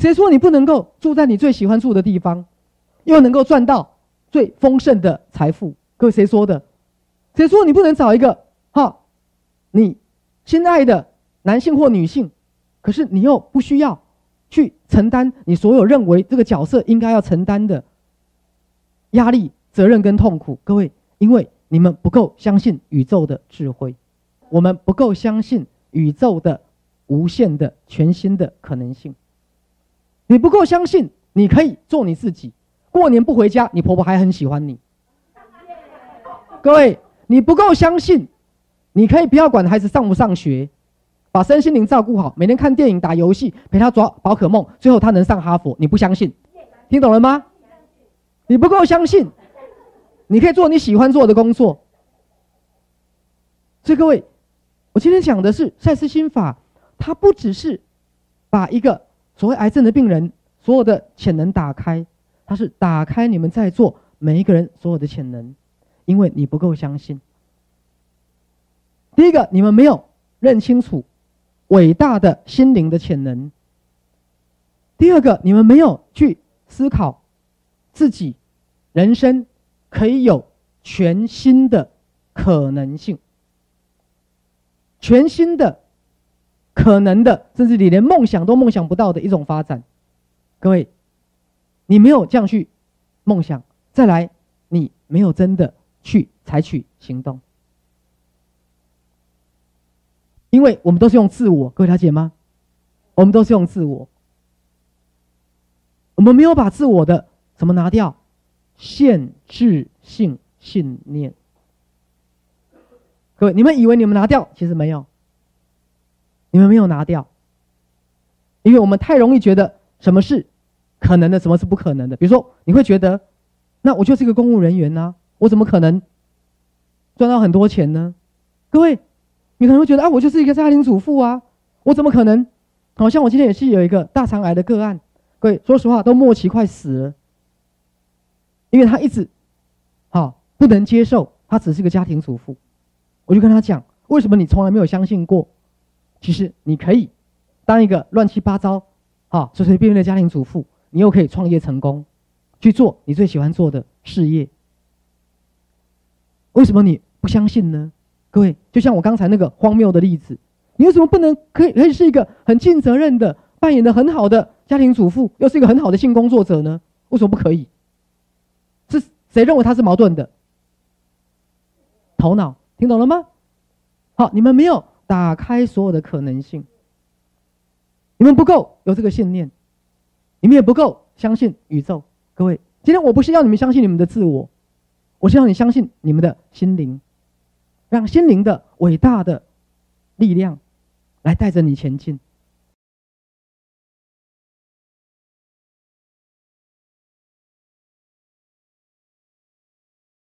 谁说你不能够住在你最喜欢住的地方，又能够赚到最丰盛的财富？各位，谁说的？谁说你不能找一个哈，你心爱的男性或女性，可是你又不需要去承担你所有认为这个角色应该要承担的压力、责任跟痛苦？各位，因为你们不够相信宇宙的智慧，我们不够相信宇宙的无限的全新的可能性。你不够相信你可以做你自己，过年不回家，你婆婆还很喜欢你。各位。你不够相信，你可以不要管孩子上不上学，把身心灵照顾好，每天看电影、打游戏，陪他抓宝可梦，最后他能上哈佛。你不相信，听懂了吗？你不够相信，你可以做你喜欢做的工作。所以各位，我今天讲的是赛斯心法，它不只是把一个所谓癌症的病人所有的潜能打开，它是打开你们在座每一个人所有的潜能。因为你不够相信。第一个，你们没有认清楚伟大的心灵的潜能；第二个，你们没有去思考自己人生可以有全新的可能性、全新的可能的，甚至你连梦想都梦想不到的一种发展。各位，你没有这样去梦想，再来，你没有真的。去采取行动，因为我们都是用自我，各位了解吗？我们都是用自我，我们没有把自我的什么拿掉，限制性信念。各位，你们以为你们拿掉，其实没有，你们没有拿掉，因为我们太容易觉得什么是可能的，什么是不可能的。比如说，你会觉得，那我就是一个公务人员呢。我怎么可能赚到很多钱呢？各位，你可能会觉得啊，我就是一个家庭主妇啊，我怎么可能？好像我今天也是有一个大肠癌的个案，各位，说实话都末期快死了，因为他一直好不能接受他只是个家庭主妇，我就跟他讲，为什么你从来没有相信过，其实你可以当一个乱七八糟、啊随随便便的家庭主妇，你又可以创业成功，去做你最喜欢做的事业。为什么你不相信呢？各位，就像我刚才那个荒谬的例子，你为什么不能可以可以是一个很尽责任的、扮演的很好的家庭主妇，又是一个很好的性工作者呢？为什么不可以？是谁认为他是矛盾的？头脑听懂了吗？好，你们没有打开所有的可能性，你们不够有这个信念，你们也不够相信宇宙。各位，今天我不是要你们相信你们的自我。我是要你相信你们的心灵，让心灵的伟大的力量来带着你前进。